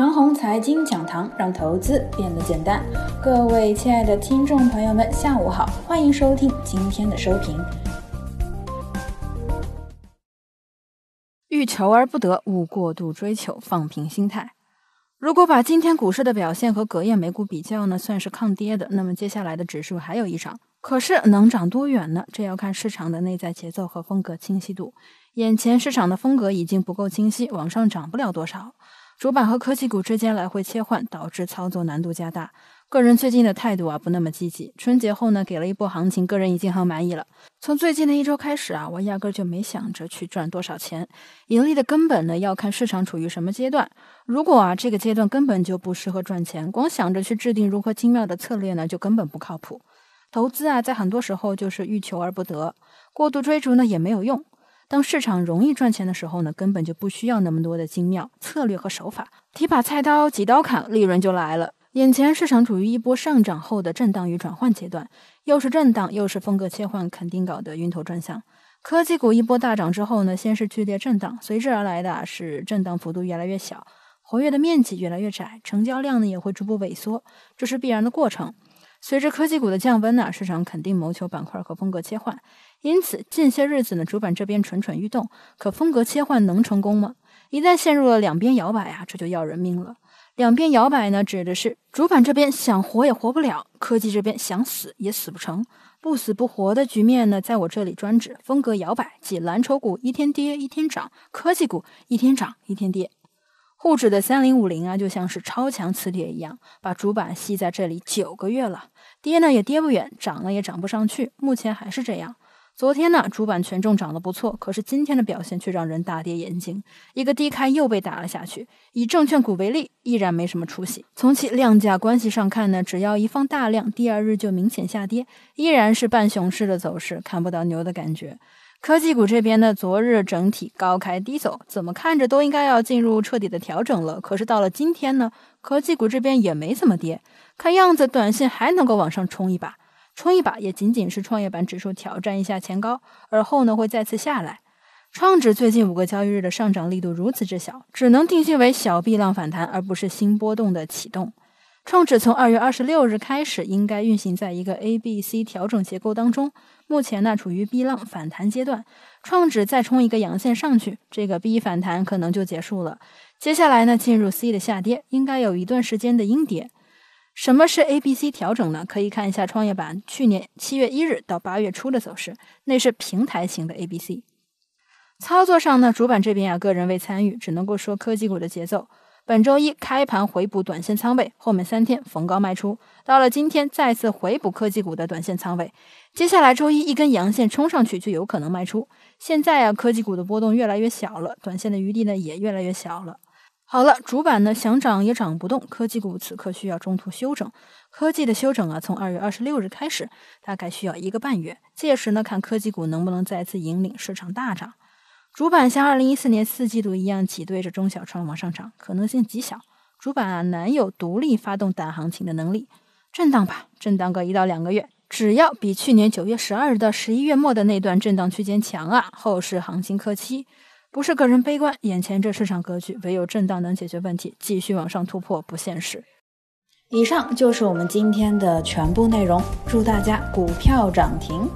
长虹财经讲堂，让投资变得简单。各位亲爱的听众朋友们，下午好，欢迎收听今天的收评。欲求而不得，勿过度追求，放平心态。如果把今天股市的表现和隔夜美股比较呢，算是抗跌的。那么接下来的指数还有一涨，可是能涨多远呢？这要看市场的内在节奏和风格清晰度。眼前市场的风格已经不够清晰，往上涨不了多少。主板和科技股之间来回切换，导致操作难度加大。个人最近的态度啊，不那么积极。春节后呢，给了一波行情，个人已经很满意了。从最近的一周开始啊，我压根就没想着去赚多少钱。盈利的根本呢，要看市场处于什么阶段。如果啊，这个阶段根本就不适合赚钱，光想着去制定如何精妙的策略呢，就根本不靠谱。投资啊，在很多时候就是欲求而不得，过度追逐呢也没有用。当市场容易赚钱的时候呢，根本就不需要那么多的精妙策略和手法，提把菜刀几刀砍，利润就来了。眼前市场处于一波上涨后的震荡与转换阶段，又是震荡又是风格切换，肯定搞得晕头转向。科技股一波大涨之后呢，先是剧烈震荡，随之而来的是震荡幅度越来越小，活跃的面积越来越窄，成交量呢也会逐步萎缩，这是必然的过程。随着科技股的降温呢，市场肯定谋求板块和风格切换。因此，近些日子呢，主板这边蠢蠢欲动，可风格切换能成功吗？一旦陷入了两边摇摆啊，这就要人命了。两边摇摆呢，指的是主板这边想活也活不了，科技这边想死也死不成，不死不活的局面呢，在我这里专指风格摇摆，即蓝筹股一天跌一天涨，科技股一天涨一天跌。沪指的三零五零啊，就像是超强磁铁一样，把主板吸在这里九个月了，跌呢也跌不远，涨了也涨不上去，目前还是这样。昨天呢，主板权重涨得不错，可是今天的表现却让人大跌眼镜。一个低开又被打了下去。以证券股为例，依然没什么出息。从其量价关系上看呢，只要一放大量，第二日就明显下跌，依然是半熊市的走势，看不到牛的感觉。科技股这边呢，昨日整体高开低走，怎么看着都应该要进入彻底的调整了。可是到了今天呢，科技股这边也没怎么跌，看样子短线还能够往上冲一把。冲一把也仅仅是创业板指数挑战一下前高，而后呢会再次下来。创指最近五个交易日的上涨力度如此之小，只能定性为小避浪反弹，而不是新波动的启动。创指从二月二十六日开始应该运行在一个 A、B、C 调整结构当中，目前呢处于 B 浪反弹阶段。创指再冲一个阳线上去，这个 B 反弹可能就结束了。接下来呢进入 C 的下跌，应该有一段时间的阴跌。什么是 A、B、C 调整呢？可以看一下创业板去年七月一日到八月初的走势，那是平台型的 A、B、C。操作上呢，主板这边啊，个人未参与，只能够说科技股的节奏。本周一开盘回补短线仓位，后面三天逢高卖出，到了今天再次回补科技股的短线仓位，接下来周一一根阳线冲上去就有可能卖出。现在啊，科技股的波动越来越小了，短线的余地呢也越来越小了。好了，主板呢想涨也涨不动，科技股此刻需要中途休整。科技的休整啊，从二月二十六日开始，大概需要一个半月。届时呢，看科技股能不能再次引领市场大涨。主板像二零一四年四季度一样挤兑着中小创往上涨，可能性极小。主板啊，难有独立发动大行情的能力。震荡吧，震荡个一到两个月，只要比去年九月十二日到十一月末的那段震荡区间强啊，后市行情可期。不是个人悲观，眼前这市场格局，唯有震荡能解决问题，继续往上突破不现实。以上就是我们今天的全部内容，祝大家股票涨停。